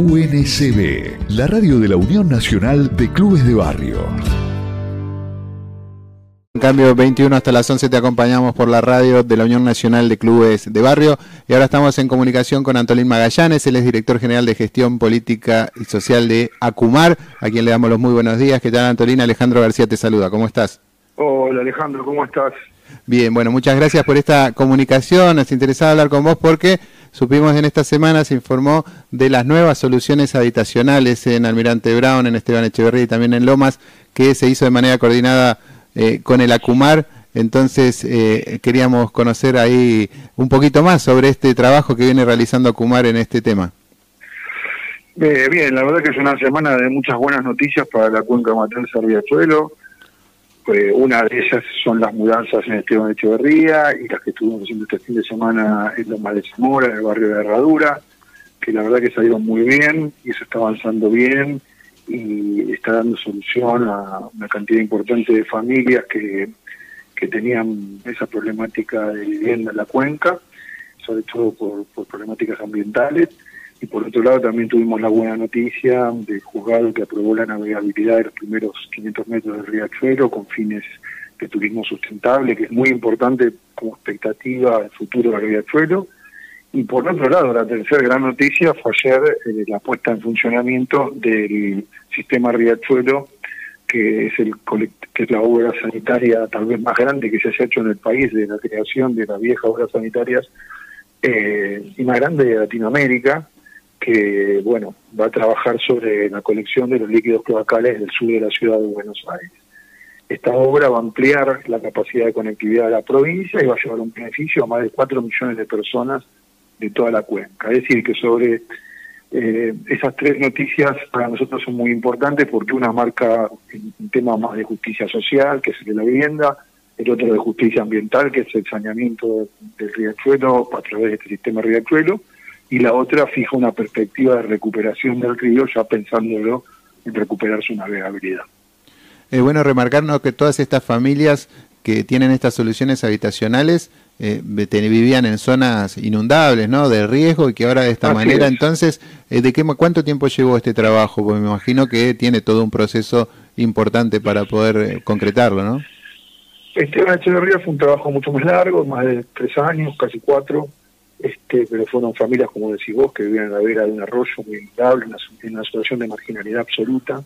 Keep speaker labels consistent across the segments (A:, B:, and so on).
A: UNCB, la radio de la Unión Nacional de Clubes de Barrio.
B: En cambio, 21 hasta las 11 te acompañamos por la radio de la Unión Nacional de Clubes de Barrio y ahora estamos en comunicación con Antolín Magallanes, él es director general de gestión política y social de ACUMAR, a quien le damos los muy buenos días. ¿Qué tal Antolín? Alejandro García te saluda, ¿cómo estás?
C: Hola Alejandro, ¿cómo estás?
B: Bien, bueno, muchas gracias por esta comunicación, nos interesaba hablar con vos porque supimos en esta semana, se informó de las nuevas soluciones habitacionales en Almirante Brown, en Esteban Echeverría y también en Lomas, que se hizo de manera coordinada eh, con el ACUMAR. Entonces eh, queríamos conocer ahí un poquito más sobre este trabajo que viene realizando ACUMAR en este tema.
C: Eh, bien, la verdad que es una semana de muchas buenas noticias para la cuenca materna Riachuelo. Una de ellas son las mudanzas en Esteban Echeverría y las que estuvimos haciendo este fin de semana en Loma de Zamora, en el barrio de Herradura, que la verdad que salieron muy bien y se está avanzando bien y está dando solución a una cantidad importante de familias que, que tenían esa problemática de vivienda en la cuenca, sobre todo por, problemáticas ambientales. Y por otro lado también tuvimos la buena noticia del juzgado que aprobó la navegabilidad de los primeros 500 metros del riachuelo con fines de turismo sustentable, que es muy importante como expectativa del futuro del riachuelo y por otro lado, la tercera gran noticia fue ayer eh, la puesta en funcionamiento del sistema Riachuelo, que es, el, que es la obra sanitaria tal vez más grande que se haya hecho en el país de la creación de las viejas obras sanitarias eh, y más grande de Latinoamérica, que bueno va a trabajar sobre la colección de los líquidos cloacales del sur de la ciudad de Buenos Aires. Esta obra va a ampliar la capacidad de conectividad de la provincia y va a llevar un beneficio a más de 4 millones de personas de toda la cuenca. Es decir, que sobre eh, esas tres noticias para nosotros son muy importantes porque una marca un tema más de justicia social, que es el de la vivienda, el otro de justicia ambiental, que es el saneamiento del riachuelo a través de este sistema riachuelo, y la otra fija una perspectiva de recuperación del río ya pensándolo en recuperar su navegabilidad.
B: Es bueno remarcarnos que todas estas familias que tienen estas soluciones habitacionales eh, vivían en zonas inundables, ¿no? De riesgo y que ahora de esta manera, entonces, eh, ¿de qué cuánto tiempo llevó este trabajo? Porque me imagino que tiene todo un proceso importante para poder eh, concretarlo, ¿no?
C: Este Echeverría fue un trabajo mucho más largo, más de tres años, casi cuatro, este, pero fueron familias, como decís vos, que vivían en la vera de un arroyo muy inundable, en una, situación de marginalidad absoluta.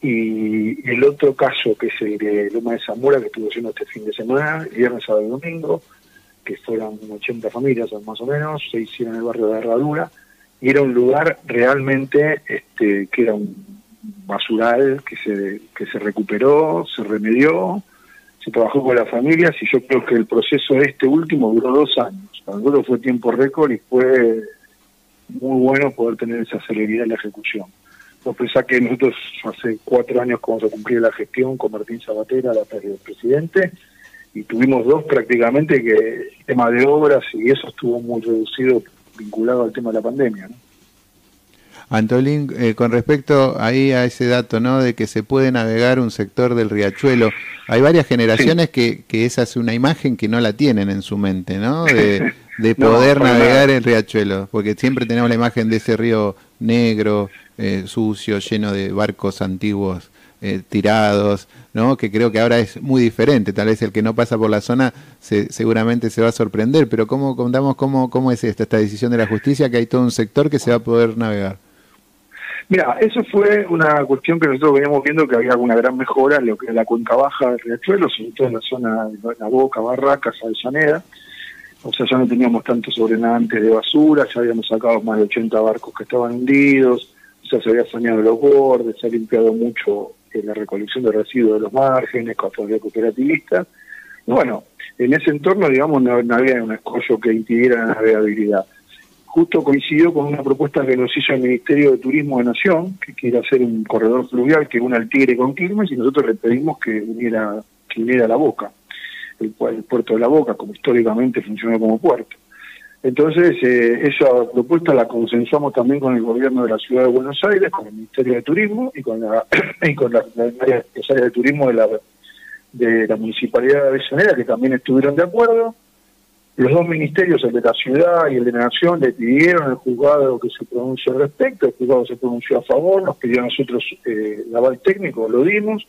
C: Y el otro caso, que es el de Loma de Zamora, que estuvo haciendo este fin de semana, viernes, sábado y domingo, que fueron 80 familias más o menos, se hicieron en el barrio de Herradura, y era un lugar realmente este, que era un basural que se, que se recuperó, se remedió, trabajó con las familias y yo creo que el proceso este último duró dos años. Para nosotros fue tiempo récord y fue muy bueno poder tener esa celeridad en la ejecución. Vos pensás que nosotros hace cuatro años que vamos a cumplir la gestión con Martín Sabatera, la del presidente, y tuvimos dos prácticamente que el tema de obras y eso estuvo muy reducido vinculado al tema de la pandemia. ¿no?
B: Antolín, eh, con respecto ahí a ese dato, ¿no? De que se puede navegar un sector del riachuelo, hay varias generaciones que, que esa es una imagen que no la tienen en su mente, ¿no? De, poder navegar el riachuelo, porque siempre tenemos la imagen de ese río negro, eh, sucio, lleno de barcos antiguos eh, tirados, ¿no? que creo que ahora es muy diferente. Tal vez el que no pasa por la zona se, seguramente se va a sorprender, pero ¿cómo contamos cómo, cómo es esta, esta decisión de la justicia que hay todo un sector que se va a poder navegar?
C: Mira, eso fue una cuestión que nosotros veníamos viendo que había una gran mejora en lo que es la cuenca baja del riachuelo, sobre todo en la zona de La Boca, Barracas, Avellaneda. O sea, ya no teníamos tantos sobrenadantes de basura, ya habíamos sacado más de 80 barcos que estaban hundidos, o sea, se había saneado los bordes, se ha limpiado mucho en la recolección de residuos de los márgenes, con la cooperativista. Bueno, en ese entorno, digamos, no, había un escollo que impidiera la navegabilidad. Justo coincidió con una propuesta que nos hizo el Ministerio de Turismo de Nación, que quiere hacer un corredor fluvial que une al Tigre con Quilmes, y nosotros le pedimos que uniera, que uniera la Boca, el, el puerto de la Boca, como históricamente funcionó como puerto. Entonces, eh, esa propuesta la consensuamos también con el gobierno de la ciudad de Buenos Aires, con el Ministerio de Turismo y con la y con la, área de turismo de la, de la Municipalidad de Avellaneda, que también estuvieron de acuerdo. Los dos ministerios, el de la ciudad y el de la nación, le pidieron al juzgado que se pronuncie al respecto, el juzgado se pronunció a favor, nos pidió a nosotros eh, el aval técnico, lo dimos,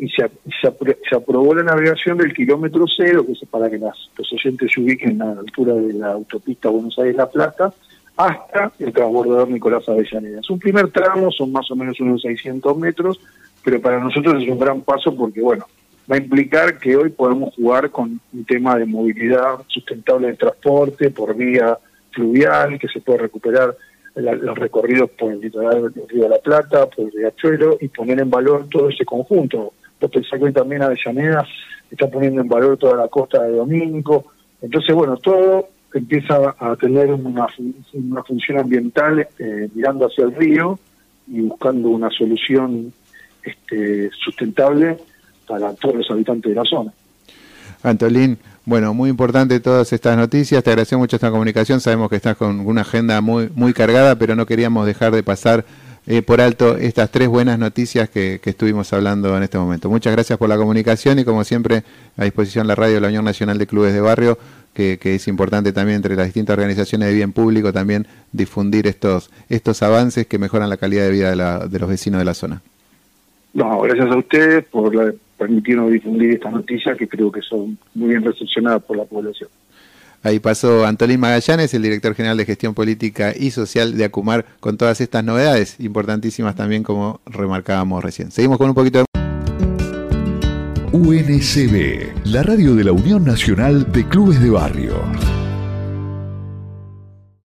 C: y se, se, aprobó la navegación del kilómetro cero, que es para que las, los oyentes se ubiquen a la altura de la autopista Buenos Aires-La Plata, hasta el transbordador Nicolás Avellaneda. Es un primer tramo, son más o menos unos 600 metros, pero para nosotros es un gran paso porque, bueno, va a implicar que hoy podemos jugar con un tema de movilidad sustentable de transporte por vía fluvial, que se puede recuperar los recorridos por el litoral del Río de la Plata, por el Riachuelo, y poner en valor todo ese conjunto. Vos pensás que hoy también Avellaneda está poniendo en valor toda la costa de Domingo. Entonces, bueno, todo empieza a tener una, una función ambiental eh, mirando hacia el río y buscando una solución este, sustentable para todos los habitantes de la zona.
B: Antolín, bueno, muy importante todas estas noticias. Te agradecemos mucho esta comunicación. Sabemos que estás con una agenda muy, muy cargada, pero no queríamos dejar de pasar eh, por alto estas tres buenas noticias que, estuvimos hablando en este momento. Muchas gracias por la comunicación y como siempre a disposición la radio de la Unión Nacional de Clubes de Barrio, que, es importante también entre las distintas organizaciones de bien público también difundir estos, estos avances que mejoran la calidad de vida de, de los vecinos de la zona.
C: No, gracias a ustedes por la, permitirnos difundir estas noticias que creo que son muy bien recepcionadas por la población.
B: Ahí pasó Antolín Magallanes, el director general de gestión política y social de Acumar, con todas estas novedades, importantísimas también como remarcábamos recién. Seguimos con un poquito de...
A: UNCB, la radio de la Unión Nacional de Clubes de Barrio.